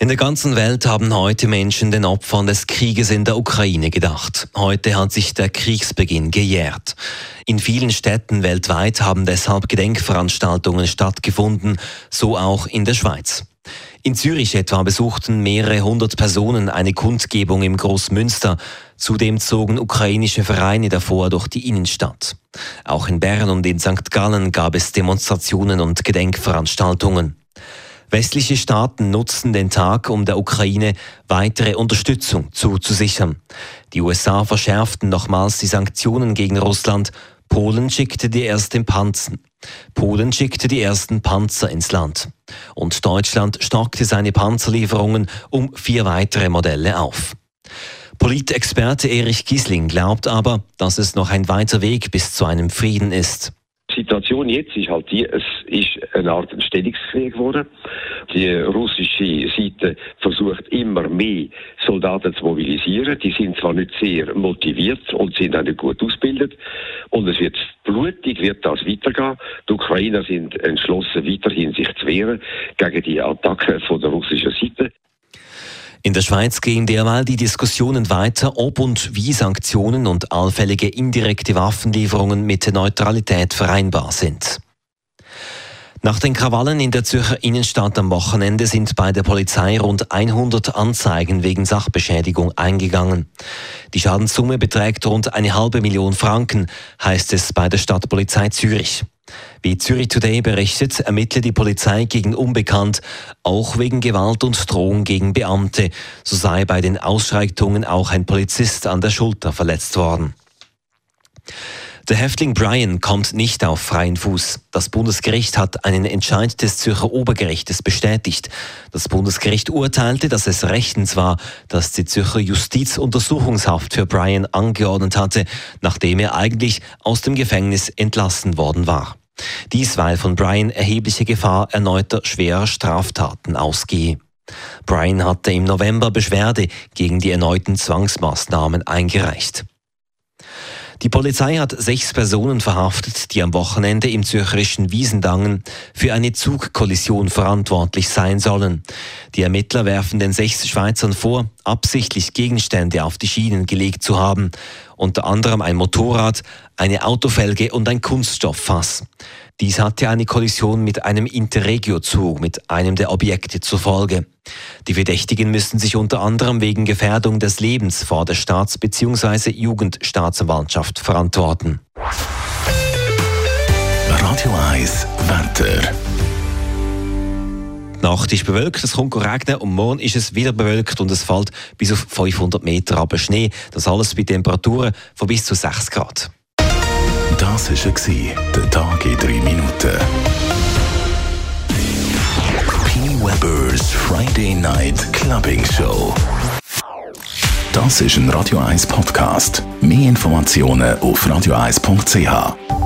In der ganzen Welt haben heute Menschen den Opfern des Krieges in der Ukraine gedacht. Heute hat sich der Kriegsbeginn gejährt. In vielen Städten weltweit haben deshalb Gedenkveranstaltungen stattgefunden, so auch in der Schweiz. In Zürich etwa besuchten mehrere hundert Personen eine Kundgebung im Großmünster. Zudem zogen ukrainische Vereine davor durch die Innenstadt. Auch in Bern und in St. Gallen gab es Demonstrationen und Gedenkveranstaltungen. Westliche Staaten nutzen den Tag, um der Ukraine weitere Unterstützung zuzusichern. Die USA verschärften nochmals die Sanktionen gegen Russland. Polen schickte die ersten Panzer. Polen schickte die ersten Panzer ins Land. Und Deutschland stockte seine Panzerlieferungen um vier weitere Modelle auf. Politexperte Erich Giesling glaubt aber, dass es noch ein weiter Weg bis zu einem Frieden ist. Die Situation jetzt ist halt die, es ist eine Art Stellungskrieg geworden. Die russische Seite versucht immer mehr Soldaten zu mobilisieren. Die sind zwar nicht sehr motiviert und sind auch nicht gut ausgebildet. Und es wird blutig, wird das weitergehen. Die Ukrainer sind entschlossen, weiterhin sich zu wehren gegen die Attacke von der russischen Seite. In der Schweiz gehen derweil die Diskussionen weiter, ob und wie Sanktionen und allfällige indirekte Waffenlieferungen mit der Neutralität vereinbar sind. Nach den Krawallen in der Zürcher Innenstadt am Wochenende sind bei der Polizei rund 100 Anzeigen wegen Sachbeschädigung eingegangen. Die Schadenssumme beträgt rund eine halbe Million Franken, heißt es bei der Stadtpolizei Zürich. Wie Zürich Today berichtet, ermittelt die Polizei gegen Unbekannt, auch wegen Gewalt und Drohung gegen Beamte. So sei bei den Ausschreitungen auch ein Polizist an der Schulter verletzt worden. Der Häftling Brian kommt nicht auf freien Fuß. Das Bundesgericht hat einen Entscheid des Zürcher Obergerichtes bestätigt. Das Bundesgericht urteilte, dass es rechtens war, dass die Zürcher Justiz Untersuchungshaft für Brian angeordnet hatte, nachdem er eigentlich aus dem Gefängnis entlassen worden war. Dies, weil von Brian erhebliche Gefahr erneuter schwerer Straftaten ausgehe. Brian hatte im November Beschwerde gegen die erneuten Zwangsmaßnahmen eingereicht. Die Polizei hat sechs Personen verhaftet, die am Wochenende im zürcherischen Wiesendangen für eine Zugkollision verantwortlich sein sollen. Die Ermittler werfen den sechs Schweizern vor, absichtlich Gegenstände auf die Schienen gelegt zu haben, unter anderem ein Motorrad, eine Autofelge und ein Kunststofffass. Dies hatte eine Kollision mit einem Interregio-Zug mit einem der Objekte zur Folge. Die Verdächtigen müssen sich unter anderem wegen Gefährdung des Lebens vor der Staats- bzw. Jugendstaatsanwaltschaft verantworten. Radio 1 Wetter. Nacht ist bewölkt, es kommt regnen und morgen ist es wieder bewölkt und es fällt bis auf 500 Meter ab Schnee. Das alles bei Temperaturen von bis zu 6 Grad. Das war der Tag in 3 Minuten. P. Weber's Friday Night Clubbing Show. Das ist ein Radio 1 Podcast. Mehr Informationen auf radio1.ch.